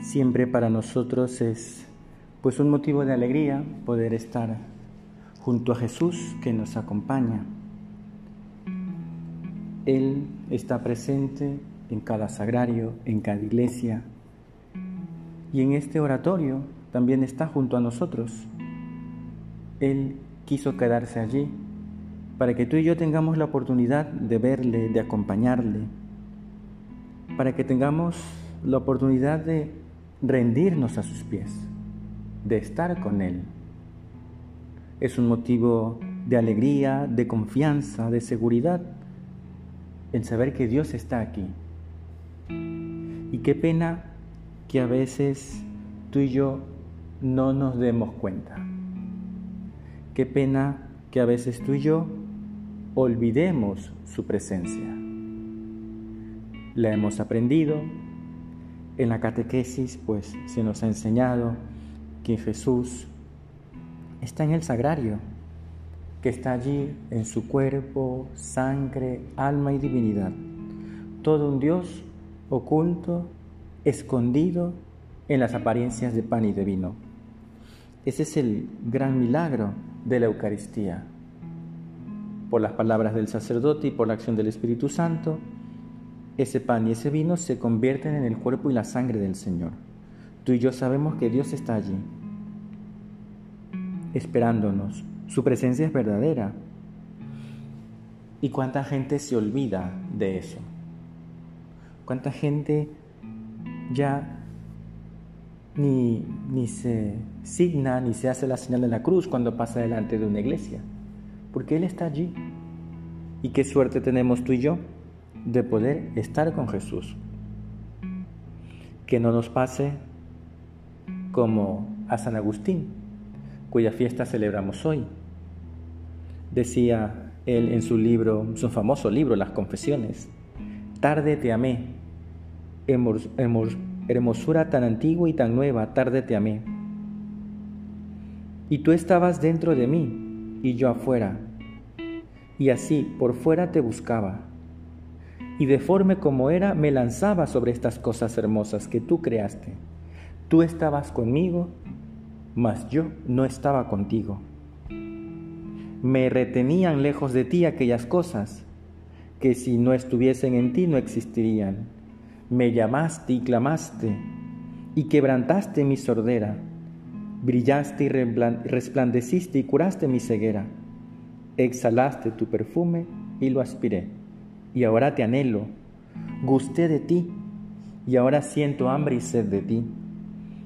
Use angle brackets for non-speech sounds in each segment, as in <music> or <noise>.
Siempre para nosotros es pues un motivo de alegría poder estar junto a Jesús que nos acompaña. Él está presente en cada sagrario, en cada iglesia y en este oratorio también está junto a nosotros. Él quiso quedarse allí para que tú y yo tengamos la oportunidad de verle, de acompañarle, para que tengamos la oportunidad de rendirnos a sus pies, de estar con Él. Es un motivo de alegría, de confianza, de seguridad, en saber que Dios está aquí. Y qué pena que a veces tú y yo no nos demos cuenta. Qué pena que a veces tú y yo olvidemos su presencia. La hemos aprendido, en la catequesis pues se nos ha enseñado que Jesús está en el sagrario, que está allí en su cuerpo, sangre, alma y divinidad. Todo un Dios oculto, escondido en las apariencias de pan y de vino. Ese es el gran milagro de la Eucaristía. Por las palabras del sacerdote y por la acción del Espíritu Santo, ese pan y ese vino se convierten en el cuerpo y la sangre del Señor. Tú y yo sabemos que Dios está allí, esperándonos. Su presencia es verdadera. ¿Y cuánta gente se olvida de eso? ¿Cuánta gente ya ni, ni se signa ni se hace la señal de la cruz cuando pasa delante de una iglesia? Porque Él está allí. ¿Y qué suerte tenemos tú y yo? De poder estar con Jesús. Que no nos pase como a San Agustín, cuya fiesta celebramos hoy. Decía él en su libro, su famoso libro, Las Confesiones, tarde te amé, hermosura tan antigua y tan nueva, tarde te amé. Y tú estabas dentro de mí y yo afuera, y así por fuera te buscaba y deforme como era, me lanzaba sobre estas cosas hermosas que tú creaste. Tú estabas conmigo, mas yo no estaba contigo. Me retenían lejos de ti aquellas cosas que si no estuviesen en ti no existirían. Me llamaste y clamaste y quebrantaste mi sordera. Brillaste y resplandeciste y curaste mi ceguera. Exhalaste tu perfume y lo aspiré y ahora te anhelo. Gusté de ti y ahora siento hambre y sed de ti.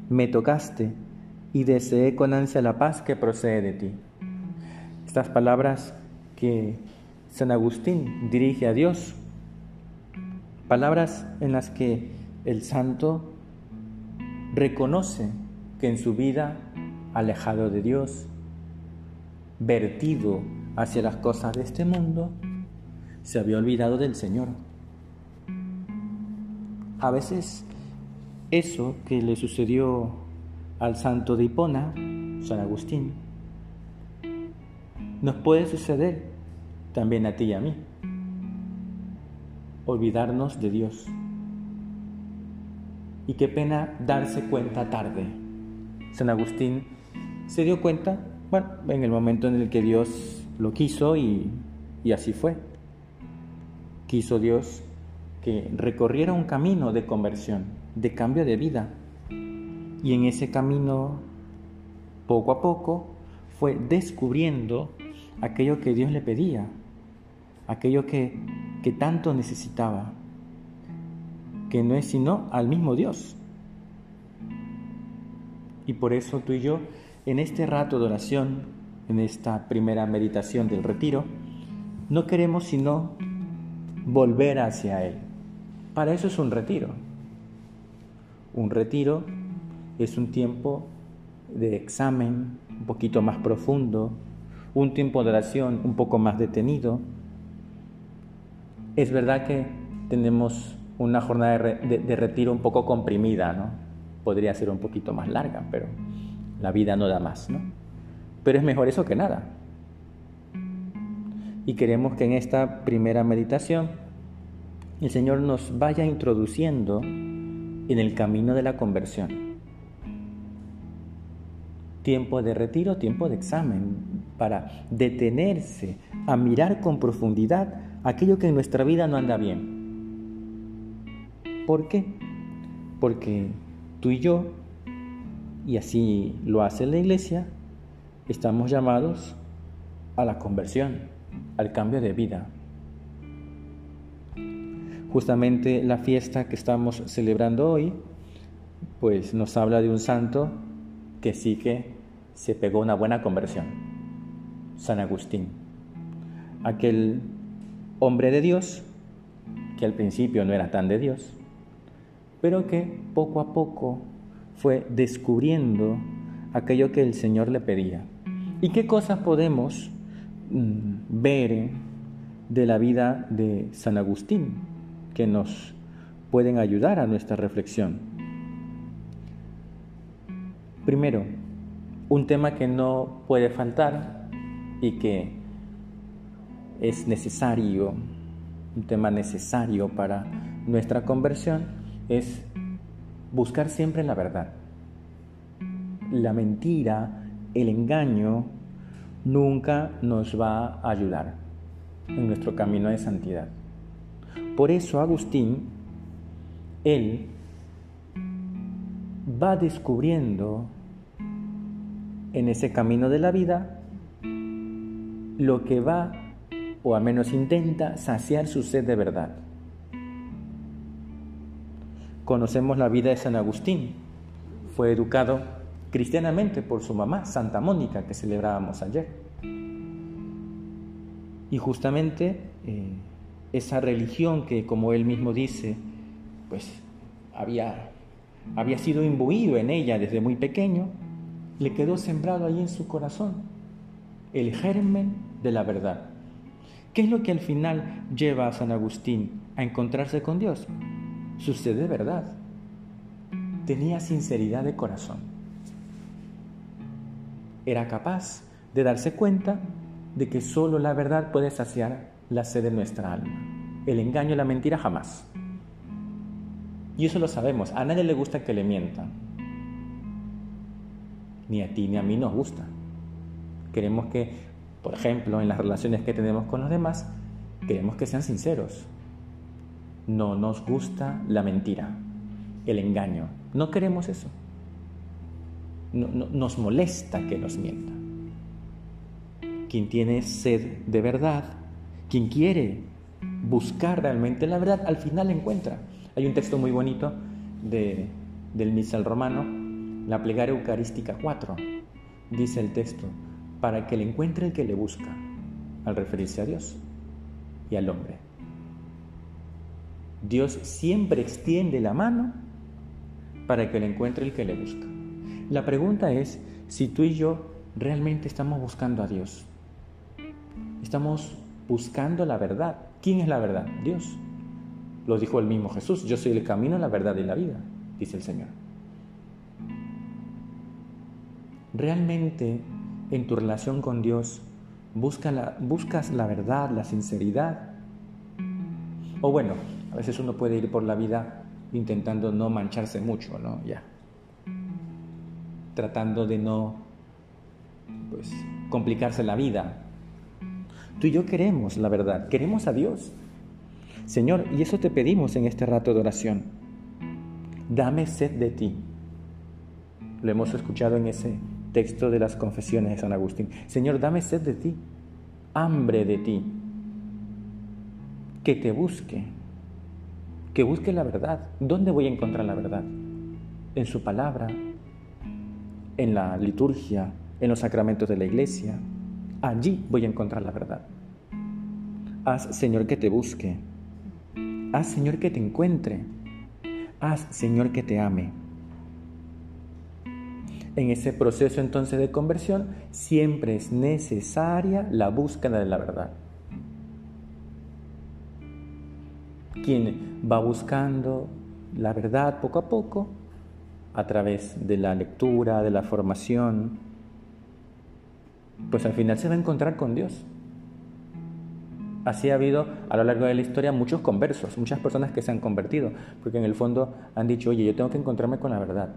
Me tocaste y deseé con ansia la paz que procede de ti. Estas palabras que San Agustín dirige a Dios, palabras en las que el santo reconoce que en su vida, alejado de Dios, vertido hacia las cosas de este mundo, se había olvidado del Señor. A veces eso que le sucedió al santo de Hipona, San Agustín, nos puede suceder también a ti y a mí. Olvidarnos de Dios. Y qué pena darse cuenta tarde. San Agustín se dio cuenta, bueno, en el momento en el que Dios lo quiso y, y así fue quiso Dios que recorriera un camino de conversión, de cambio de vida. Y en ese camino, poco a poco, fue descubriendo aquello que Dios le pedía, aquello que, que tanto necesitaba, que no es sino al mismo Dios. Y por eso tú y yo, en este rato de oración, en esta primera meditación del retiro, no queremos sino volver hacia Él. Para eso es un retiro. Un retiro es un tiempo de examen un poquito más profundo, un tiempo de oración un poco más detenido. Es verdad que tenemos una jornada de, retiro un poco comprimida, ¿no? Podría ser un poquito más larga, pero la vida no da más, ¿no? Pero es mejor eso que nada y queremos que en esta primera meditación el Señor nos vaya introduciendo en el camino de la conversión. Tiempo de retiro, tiempo de examen, para detenerse a mirar con profundidad aquello que en nuestra vida no anda bien. ¿Por qué? Porque tú y yo, y así lo hace la iglesia, estamos llamados a la conversión, al cambio de vida. Justamente la fiesta que estamos celebrando hoy, pues nos habla de un santo que sí que se pegó una buena conversión, San Agustín. Aquel hombre de Dios, que al principio no era tan de Dios, pero que poco a poco fue descubriendo aquello que el Señor le pedía. ¿Y qué cosas podemos ver de la vida de San Agustín? que nos pueden ayudar a nuestra reflexión. Primero, un tema que no puede faltar y que es necesario, un tema necesario para nuestra conversión, es buscar siempre la verdad. La mentira, el engaño, nunca nos va a ayudar en nuestro camino de santidad. Por eso Agustín, él va descubriendo en ese camino de la vida lo que va, o al menos intenta, saciar su sed de verdad. Conocemos la vida de San Agustín. Fue educado cristianamente por su mamá, Santa Mónica, que celebrábamos ayer. Y justamente eh, esa religión que, como él mismo dice, pues había, había sido imbuido en ella desde muy pequeño, le quedó sembrado ahí en su corazón el germen de la verdad. ¿Qué es lo que al final lleva a San Agustín a encontrarse con Dios? Sucede verdad. Tenía sinceridad de corazón. Era capaz de darse cuenta de que solo la verdad puede saciar la sed de nuestra alma. El engaño y la mentira jamás. Y eso lo sabemos. A nadie le gusta que le mientan. Ni a ti ni a mí nos gusta. Queremos que, por ejemplo, en las relaciones que tenemos con los demás, queremos que sean sinceros. No nos gusta la mentira, el engaño. No queremos eso. Nos molesta que nos mientan. Quien tiene sed de verdad quien quiere buscar realmente la verdad, al final encuentra. Hay un texto muy bonito de, del misal romano, la plegaria eucarística 4. Dice el texto, para que le encuentre el que le busca, al referirse a Dios y al hombre. Dios siempre extiende la mano para que le encuentre el que le busca. La pregunta es si tú y yo realmente estamos buscando a Dios. Estamos buscando la verdad. ¿Quién es la verdad? Dios. Lo dijo el mismo Jesús, yo soy el camino, la verdad y la vida, dice el Señor. Realmente en tu relación con Dios busca buscas la verdad, la sinceridad. O bueno, a veces uno puede ir por la vida intentando no mancharse mucho, ¿no? Ya. Tratando de no pues complicarse la vida, Tú y yo queremos la verdad, queremos a Dios. Señor, y eso te pedimos en este rato de oración. Dame sed de ti. Lo hemos escuchado en ese texto de las confesiones de San Agustín. Señor, dame sed de ti, hambre de ti. Que te busque, que busque la verdad. ¿Dónde voy a encontrar la verdad? En su palabra, en la liturgia, en los sacramentos de la iglesia, allí voy a encontrar la verdad. Haz, Señor, que te busque. Haz, Señor, que te encuentre. Haz, Señor, que te ame. En ese proceso entonces de conversión siempre es necesaria la búsqueda de la verdad. Quien va buscando la verdad poco a poco, a través de la lectura, de la formación, pues al final se va a encontrar con Dios. Así ha habido a lo largo de la historia muchos conversos, muchas personas que se han convertido, porque en el fondo han dicho, oye, yo tengo que encontrarme con la verdad.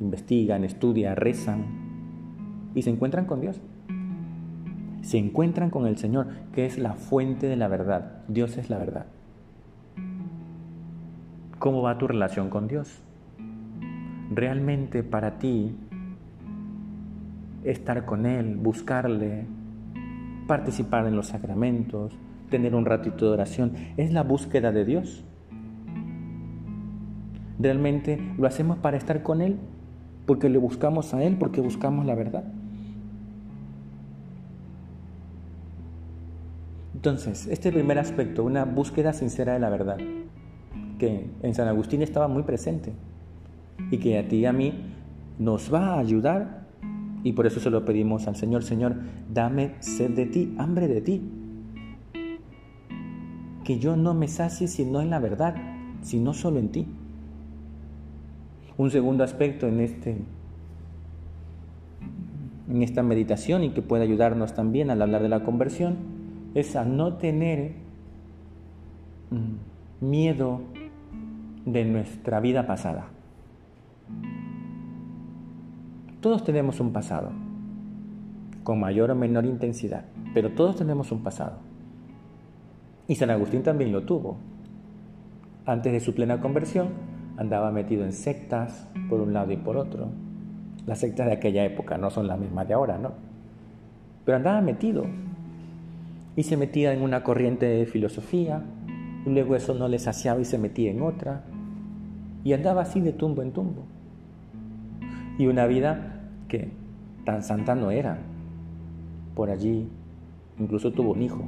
Investigan, estudian, rezan y se encuentran con Dios. Se encuentran con el Señor, que es la fuente de la verdad. Dios es la verdad. ¿Cómo va tu relación con Dios? ¿Realmente para ti estar con Él, buscarle, participar en los sacramentos, tener un ratito de oración, es la búsqueda de Dios. Realmente lo hacemos para estar con Él, porque le buscamos a Él, porque buscamos la verdad. Entonces, este primer aspecto, una búsqueda sincera de la verdad, que en San Agustín estaba muy presente y que a ti y a mí nos va a ayudar y por eso se lo pedimos al Señor, Señor, dame sed de ti, hambre de ti, que yo no me sacie sino en la verdad, sino solo en ti. Un segundo aspecto en, este, en esta meditación y que puede ayudarnos también al hablar de la conversión es a no tener mm, miedo de nuestra vida pasada. Todos tenemos un pasado, con mayor o menor intensidad, pero todos tenemos un pasado. Y San Agustín también lo tuvo. Antes de su plena conversión, andaba metido en sectas por un lado y por otro. Las sectas de aquella época no son las mismas de ahora, ¿no? Pero andaba metido. Y se metía en una corriente de filosofía, y luego eso no le saciaba y se metía en otra. Y andaba así de tumbo en tumbo. Y una vida que tan santa no era. Por allí incluso tuvo un hijo.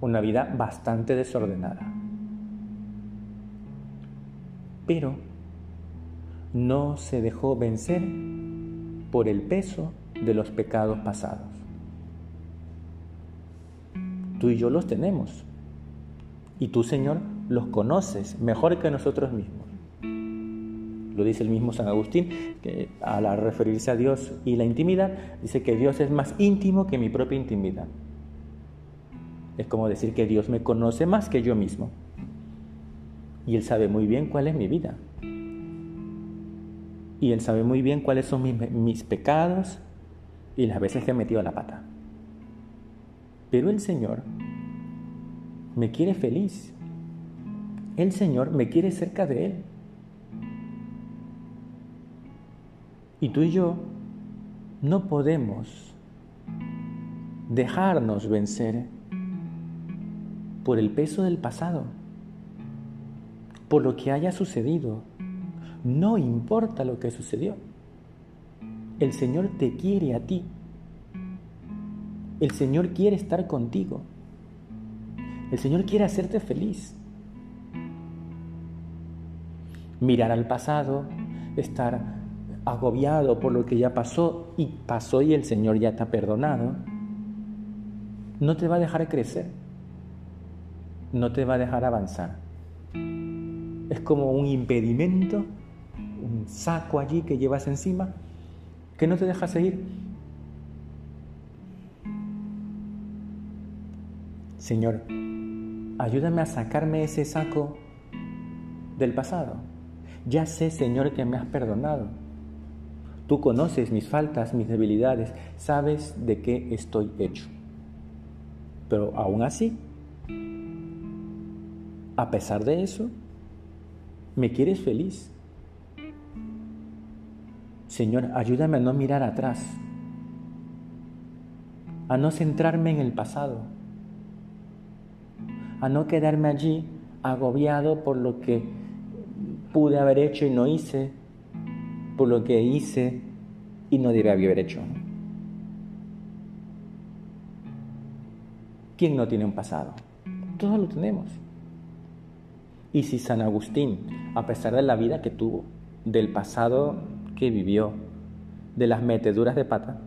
una vida bastante desordenada. Pero no se dejó vencer por el peso de los pecados pasados. Tú y yo los tenemos. Y tú, Señor, los conoces mejor que nosotros mismos. Lo dice el mismo San Agustín, que al referirse a Dios y la intimidad, dice que Dios es más íntimo que mi propia intimidad. Es como decir que Dios me conoce más que yo mismo. Y Él sabe muy bien cuál es mi vida. Y Él sabe muy bien cuáles son mis, pecados y las veces que he metido la pata. Pero el Señor me quiere feliz. El Señor me quiere cerca de Él. Y tú y yo no podemos dejarnos vencer por el peso del pasado, por lo que haya sucedido. No importa lo que sucedió. El Señor te quiere a ti. El Señor quiere estar contigo. El Señor quiere hacerte feliz. Mirar al pasado, estar agobiado por lo que ya pasó y pasó y el Señor ya te ha perdonado, no te va a dejar crecer no te va a dejar avanzar. Es como un impedimento, un saco allí que llevas encima, que no te deja seguir. Señor, ayúdame a sacarme ese saco del pasado. Ya sé, Señor, que me has perdonado. Tú conoces mis faltas, mis debilidades, sabes de qué estoy hecho. Pero aún así, a pesar de eso, me quieres feliz. Señor, ayúdame a no mirar atrás, a no centrarme en el pasado, a no quedarme allí agobiado por lo que pude haber hecho y no hice, por lo que hice y no debía haber hecho. ¿Quién no tiene un pasado? Todos lo tenemos. Y si San Agustín, a pesar de la vida que tuvo, del pasado que vivió, de las meteduras de pata,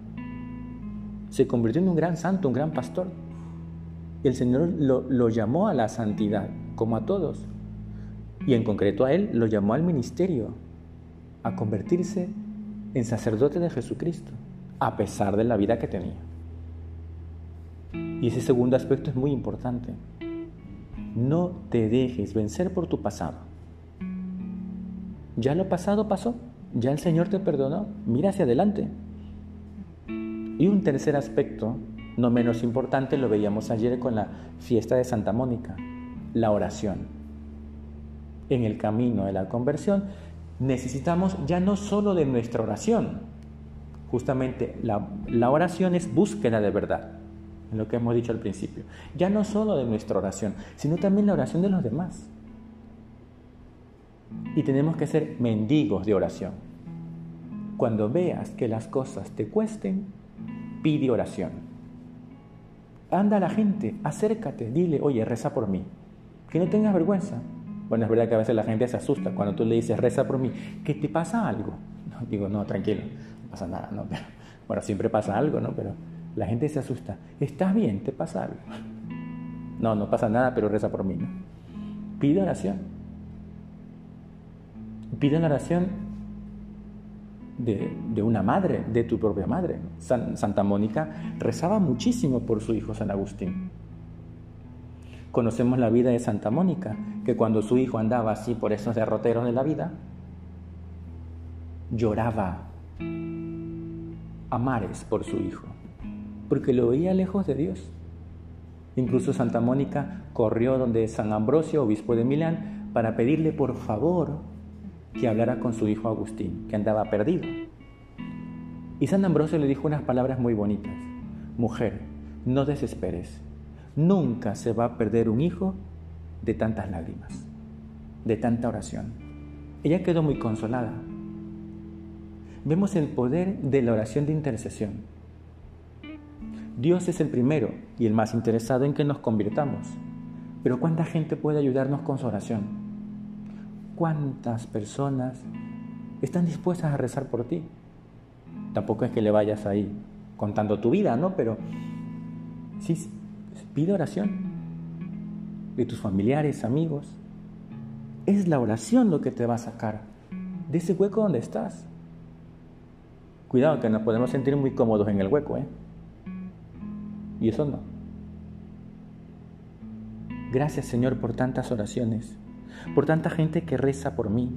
se convirtió en un gran santo, un gran pastor. El Señor lo llamó a la santidad, como a todos. Y en concreto a él lo llamó al ministerio, a convertirse en sacerdote de Jesucristo, a pesar de la vida que tenía. Y ese segundo aspecto es muy importante. No te dejes vencer por tu pasado. Ya lo pasado pasó, ya el Señor te perdonó, mira hacia adelante. Y un tercer aspecto, no menos importante, lo veíamos ayer con la fiesta de Santa Mónica, la oración. En el camino de la conversión necesitamos ya no solo de nuestra oración, justamente la, oración es búsqueda de verdad en lo que hemos dicho al principio. Ya no solo de nuestra oración, sino también la oración de los demás. Y tenemos que ser mendigos de oración. Cuando veas que las cosas te cuesten, pide oración. Anda a la gente, acércate, dile, oye, reza por mí. Que no tengas vergüenza. Bueno, es verdad que a veces la gente se asusta cuando tú le dices, reza por mí, que te pasa algo. No, digo, no, tranquilo, no pasa nada, ¿no? Bueno, siempre pasa algo, ¿no? Pero la gente se asusta. ¿Estás bien? ¿Te pasa algo? No, no pasa nada, pero reza por mí. Pide oración. Pide la oración de, una madre, de tu propia madre. Santa Mónica rezaba muchísimo por su hijo San Agustín. Conocemos la vida de Santa Mónica, que cuando su hijo andaba así por esos derroteros de la vida, lloraba a mares por su hijo porque lo veía lejos de Dios. Incluso Santa Mónica corrió donde San Ambrosio, obispo de Milán, para pedirle por favor que hablara con su hijo Agustín, que andaba perdido. Y San Ambrosio le dijo unas palabras muy bonitas. Mujer, no desesperes. Nunca se va a perder un hijo de tantas lágrimas, de tanta oración. Ella quedó muy consolada. Vemos el poder de la oración de intercesión. Dios es el primero y el más interesado en que nos convirtamos. Pero ¿cuánta gente puede ayudarnos con su oración? ¿Cuántas personas están dispuestas a rezar por ti? Tampoco es que le vayas ahí contando tu vida, ¿no? Pero sí, pide oración de tus familiares, amigos. Es la oración lo que te va a sacar de ese hueco donde estás. Cuidado que nos podemos sentir muy cómodos en el hueco, ¿eh? Y eso no. Gracias Señor por tantas oraciones, por tanta gente que reza por mí,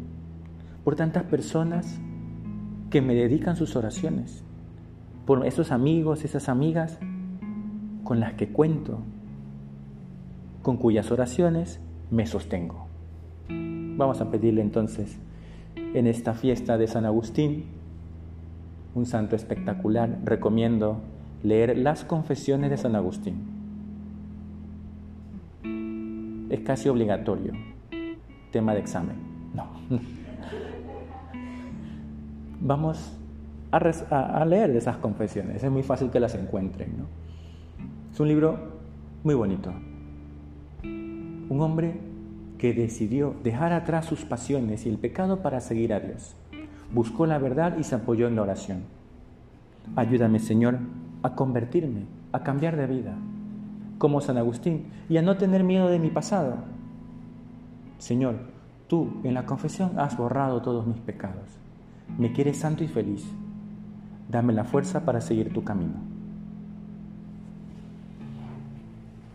por tantas personas que me dedican sus oraciones, por esos amigos, esas amigas con las que cuento, con cuyas oraciones me sostengo. Vamos a pedirle entonces en esta fiesta de San Agustín, un santo espectacular, recomiendo leer las confesiones de San Agustín. Es casi obligatorio. Tema de examen. No. <laughs> Vamos a, leer esas confesiones. Es muy fácil que las encuentren. ¿no? Es un libro muy bonito. Un hombre que decidió dejar atrás sus pasiones y el pecado para seguir a Dios. Buscó la verdad y se apoyó en la oración. Ayúdame, Señor, a convertirme, a cambiar de vida, como San Agustín, y a no tener miedo de mi pasado. Señor, tú en la confesión has borrado todos mis pecados. Me quieres santo y feliz. Dame la fuerza para seguir tu camino.